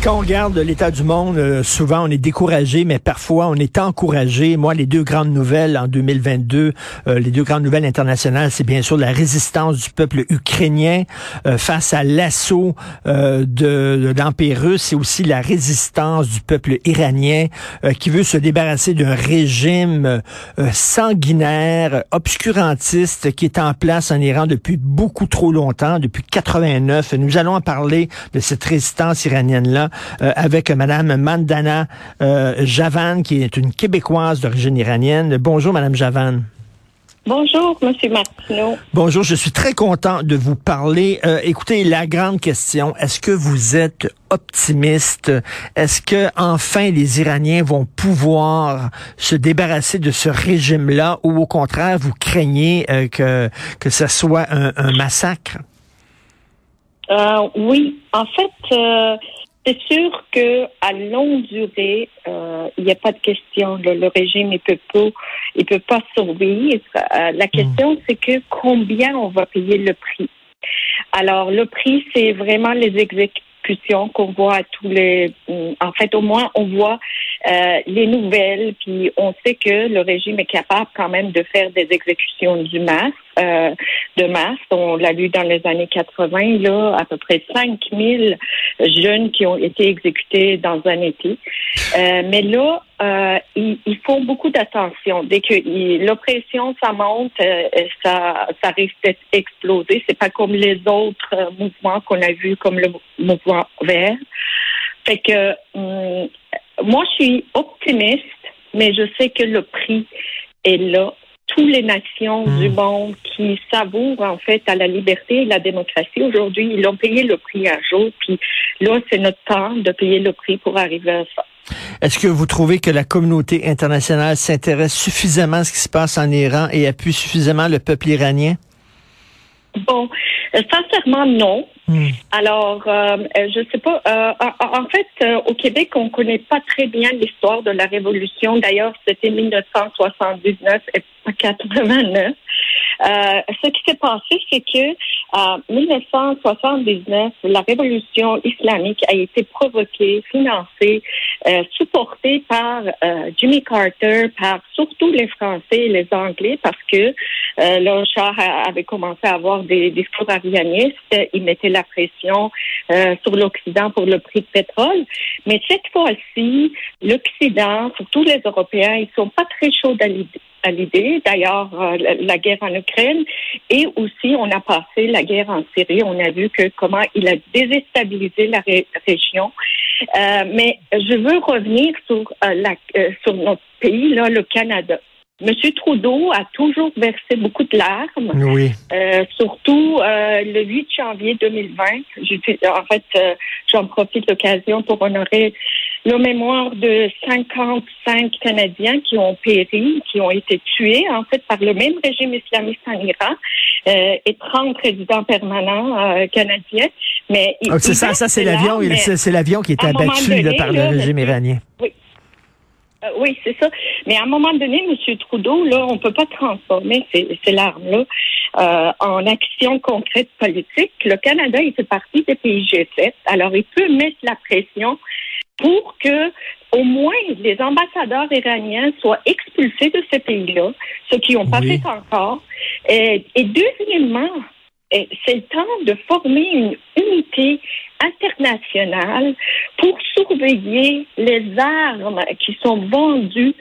Quand on regarde l'état du monde, euh, souvent on est découragé, mais parfois on est encouragé. Moi, les deux grandes nouvelles en 2022, euh, les deux grandes nouvelles internationales, c'est bien sûr la résistance du peuple ukrainien euh, face à l'assaut de, de l'Empire russe et aussi la résistance du peuple iranien qui veut se débarrasser d'un régime sanguinaire, obscurantiste qui est en place en Iran depuis beaucoup trop longtemps, depuis 89. Nous allons en parler de cette résistance iranienne-là euh, avec Madame Mandana euh, Javan, qui est une Québécoise d'origine iranienne. Bonjour, Madame Javan. Bonjour, Monsieur Martineau. Bonjour, je suis très content de vous parler. Euh, écoutez, la grande question, est-ce que vous êtes optimiste? Est-ce que enfin les Iraniens vont pouvoir se débarrasser de ce régime-là ou au contraire, vous craignez que, que ce soit un, un massacre? oui, en fait, c'est sûr que à longue durée, euh, il n'y a pas de question. Le, régime ne peut pas, il peut pas survivre. Euh, la question, hmm. c'est que combien on va payer le prix. Alors, le prix, c'est vraiment les exécutions qu'on voit à tous les. En fait, au moins, on voit euh, les nouvelles, puis on sait que le régime est capable quand même de faire des exécutions du masse. Euh, de masse. On l'a lu dans les années 80, là, à peu près 5000 jeunes qui ont été exécutés dans un été. Euh, mais là, euh, ils, font beaucoup d'attention. Dès que l'oppression, ça monte, euh, ça, ça risque d'être explosé. C'est pas comme les autres mouvements qu'on a vus, comme le mouvement vert. Fait que hum, moi, je suis optimiste, mais je sais que le prix est là toutes les nations hmm. du monde qui savourent en fait à la liberté et la démocratie aujourd'hui, ils ont payé le prix un jour, puis là, c'est notre temps de payer le prix pour arriver à ça. Est-ce que vous trouvez que la communauté internationale s'intéresse suffisamment à ce qui se passe en Iran et appuie suffisamment le peuple iranien? Bon, euh, sincèrement, non. Hmm. Alors, euh, euh, je sais pas. en fait, au Québec, on connaît pas très bien l'histoire de la Révolution. D'ailleurs, c'était 1979 et pas 89. Euh, ce qui s'est passé, c'est que en 1979, la révolution islamique a été provoquée, financée, euh, supportée par euh, Jimmy Carter, par surtout les Français et les Anglais, parce que euh, le char avait commencé à avoir des discours arianistes. Il mettait la pression euh, sur l'Occident pour le prix de pétrole. Mais cette fois-ci, l'Occident, surtout les Européens, ils sont pas très chauds à l'idée l'idée. D'ailleurs, euh, la, guerre en Ukraine et aussi on a passé la guerre en Syrie. On a vu que comment il a déstabilisé la région. Euh, mais je veux revenir sur euh, la sur notre pays là, le Canada. Monsieur Trudeau a toujours versé beaucoup de larmes. Oui. surtout le 8 janvier 2020. En fait, j'en profite l'occasion pour honorer la mémoire de 55 Canadiens qui ont péri, qui ont été tués en fait par le même régime islamiste en Iran euh, et 30 résidents permanents euh, canadiens. Mais ah, c'est ça, ça c'est l'avion, c'est l'avion qui est abattu par le régime iranien. Oui. Euh, oui, c'est ça. Mais à un moment donné, M. Trudeau, là, on peut pas transformer ces, ces larmes-là euh, en action concrète politique. Le Canada, il fait partie des pays G7. Alors, il peut mettre la pression pour que au moins les ambassadeurs iraniens soient expulsés de ce pays-là, ce qu'ils n'ont pas fait encore. Et, et deuxièmement, c'est le temps de former une unité internationale pour surveiller les armes qui sont vendues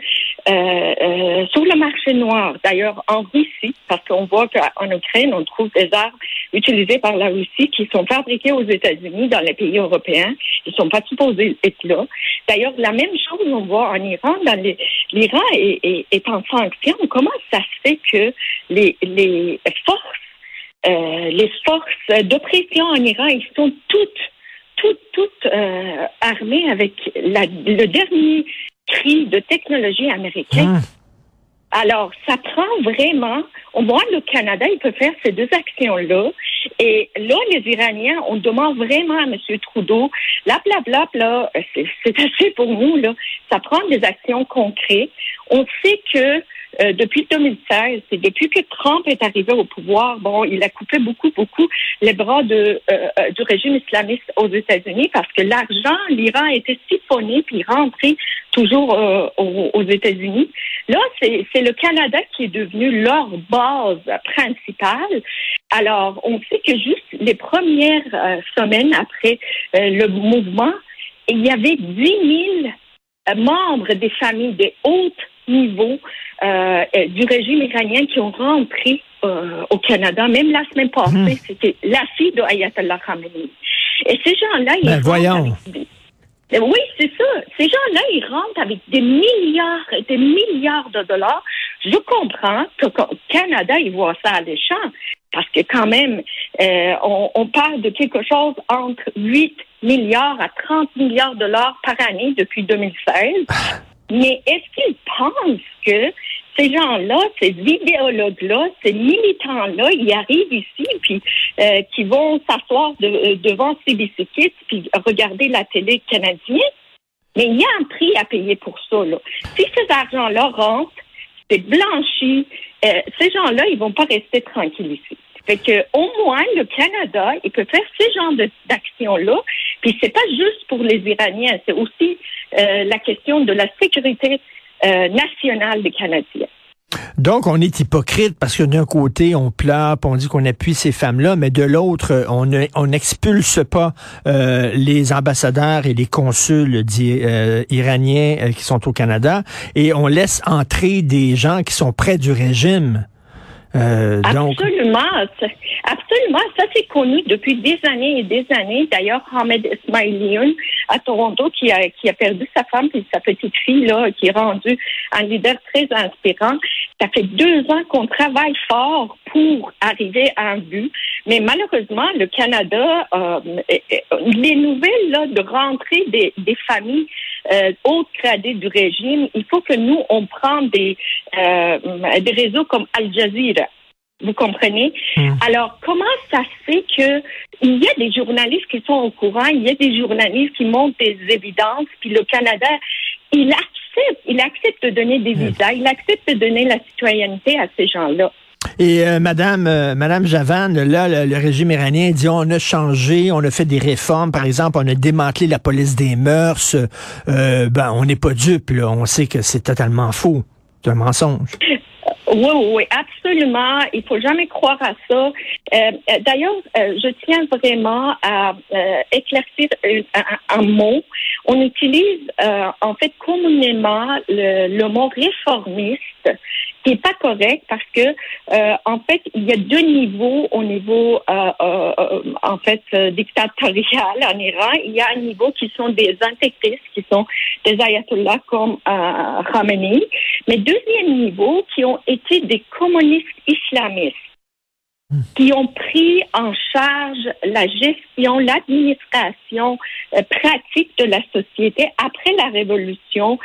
euh, euh, sur le marché noir. D'ailleurs, en Russie, parce qu'on voit qu'en Ukraine, on trouve des armes utilisées par la Russie qui sont fabriquées aux États-Unis, dans les pays européens. Ils sont pas supposés être là. D'ailleurs, la même chose, on voit en Iran. Dans l'Iran est, est, en sanction. Comment ça se fait que les, les forces euh, les forces d'oppression en Iran, ils sont toutes, toutes, toutes euh, armées avec le dernier cri de technologie américaine? Alors, ça prend vraiment, au moins le Canada, il peut faire ces deux actions-là. Et là, les Iraniens, on demande vraiment à M. Trudeau, là, bla, bla, bla, c'est assez pour nous, là. Ça prend des actions concrètes. On sait que euh, depuis 2016, c'est depuis que Trump est arrivé au pouvoir, bon, il a coupé beaucoup, beaucoup les bras de, euh, euh, du régime islamiste aux États-Unis parce que l'argent, l'Iran a été siphonné puis rentré toujours aux, aux États-Unis. Là, c'est le Canada qui est devenu leur base principale. Alors, on sait que juste les premières semaines après le mouvement, il y avait 10 000 membres des familles des hautes niveaux euh, du régime iranien qui ont rentré euh, au Canada. Même la semaine passée, hmm. c'était la fille de Ayatollah Khamenei. Et ces gens-là, ils ben, voyons. Oui, c'est ça. Ces gens-là, ils rentrent avec des milliards et des milliards de dollars. Je comprends que Canada, ils voient ça à l'échange. Parce que quand même, euh, on, on, parle de quelque chose entre 8 milliards à 30 milliards de dollars par année depuis 2016. Mais est-ce qu'ils pensent que ces gens-là, ces idéologues-là, ces militants-là, ils arrivent ici, puis euh, qui vont s'asseoir de, devant CBC Kids, puis regarder la télé canadienne? Mais il y a un prix à payer pour ça. Là. Si ces argent-là rentrent, c'est blanchi, euh, ces gens-là, ils vont pas rester tranquilles ici. Fait que au moins le Canada, il peut faire ce genre d'actions-là. Puis c'est pas juste pour les Iraniens, c'est aussi euh, la question de la sécurité euh, nationale des Canadiens. Donc, on est hypocrite parce que d'un côté, on pleure, on dit qu'on appuie ces femmes-là, mais de l'autre, on n'expulse pas euh, les ambassadeurs et les consuls iraniens qui sont au Canada et on laisse entrer des gens qui sont près du régime. Absolument. Absolument. Ça, c'est connu depuis des années et des années. D'ailleurs, Ahmed Ismailioun à Toronto qui a, qui a perdu sa femme et sa petite fille, là, qui est rendue un leader très inspirant. Ça fait deux ans qu'on travaille fort pour arriver à un but. Mais malheureusement, le Canada, euh, les nouvelles là, de rentrée des, des familles euh, hautes gradées du régime, il faut que nous, on prenne des, euh, des réseaux comme Al Jazeera vous comprenez? Hmm. Alors, comment ça se fait que il y a des journalistes qui sont au courant, il y a des journalistes qui montrent des évidences, puis le Canada, il accepte, il accepte de donner des hmm. visas, il accepte de donner la citoyenneté à ces gens-là. Et euh, Madame euh, Madame Javan, là, le, régime iranien dit on a changé, on a fait des réformes. Par exemple, on a démantelé la police des mœurs. Euh, ben, on n'est pas dupe. Là. On sait que c'est totalement faux. C'est un mensonge. Oui, oui, absolument. Il faut jamais croire à ça. Euh, euh, d'ailleurs, euh, je tiens vraiment à éclaircir un, mot. On utilise en fait communément le, le mot réformiste qui n'est pas correct parce que euh, en fait il y a deux niveaux au niveau euh, euh, en fait dictatorial en Iran. Il y a un niveau qui sont des intégristes, qui sont des ayatollahs comme Khamenei, mais deuxième niveau qui ont été des communistes islamistes qui ont pris en charge la gestion, l'administration pratique de la société après la révolution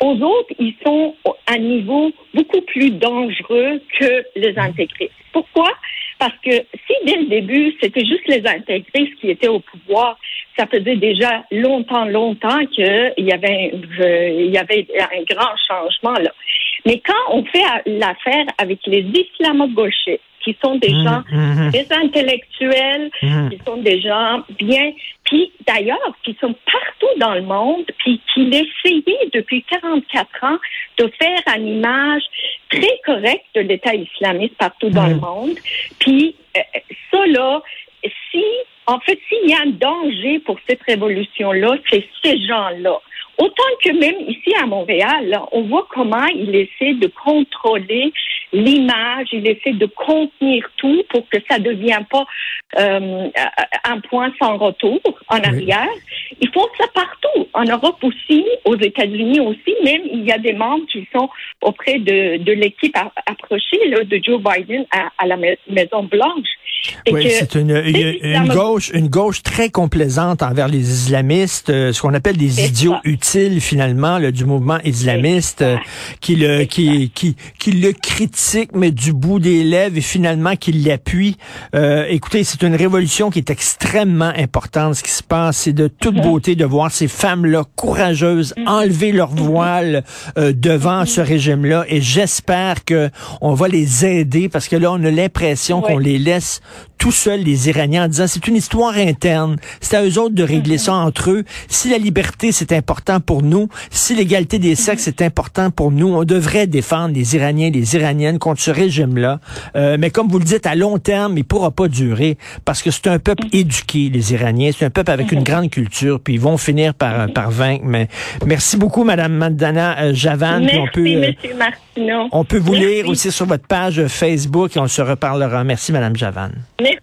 aux autres, ils sont à un niveau beaucoup plus dangereux que les intégristes. Pourquoi? Parce que si dès le début, c'était juste les intégristes qui étaient au pouvoir, ça faisait déjà longtemps, longtemps qu'il y avait, il y avait un grand changement là. Mais quand on fait l'affaire avec les islamo-gauchistes, qui sont des mmh, gens mmh. des intellectuels, mmh. qui sont des gens bien, puis d'ailleurs qui sont partout dans le monde, puis qui essayaient depuis 44 ans de faire une image très correcte de l'État islamiste partout dans le monde. Puis euh, ça là, si en fait s'il y a un danger pour cette révolution-là, c'est ces gens-là. Autant que même ici à Montréal, on voit comment il essaie de contrôler l'image, il essaie de contenir tout pour que ça ne devienne pas euh, un point sans retour en arrière. Ils font ça partout, en Europe aussi, aux États-Unis aussi, même il y a des membres qui sont auprès de, de l'équipe approchée de Joe Biden à, à la Maison Blanche. Oui, c'est une, une, gauche, une gauche très complaisante envers les islamistes, euh, ce qu'on appelle des idiots utiles finalement là, du mouvement islamiste, euh, qui le qui, qui qui le critique mais du bout des lèvres et finalement qui l'appuie. Euh, écoutez, c'est une révolution qui est extrêmement importante. Ce qui se passe, c'est de toute mm-hmm. beauté de voir ces femmes-là courageuses mm-hmm. enlever leur mm-hmm. voile devant ce régime-là et j'espère que on va les aider parce que là on a l'impression qu'on les laisse tout seuls, les Iraniens, en disant c'est une histoire interne, c'est à eux autres de régler ça entre eux. Si la liberté, c'est important pour nous, si l'égalité des sexes, c'est important pour nous, on devrait défendre les Iraniens, les Iraniennes contre ce régime-là. Euh, mais comme vous le dites, à long terme, il pourra pas durer parce que c'est un peuple éduqué, les Iraniens. C'est un peuple avec une grande culture, puis ils vont finir par, par vaincre. Mais merci beaucoup, Madame Madana euh, Javan. Merci, on peut, euh, Martineau. On peut vous lire aussi sur votre page Facebook et on se reparlera. Merci, Madame Javan. Merci.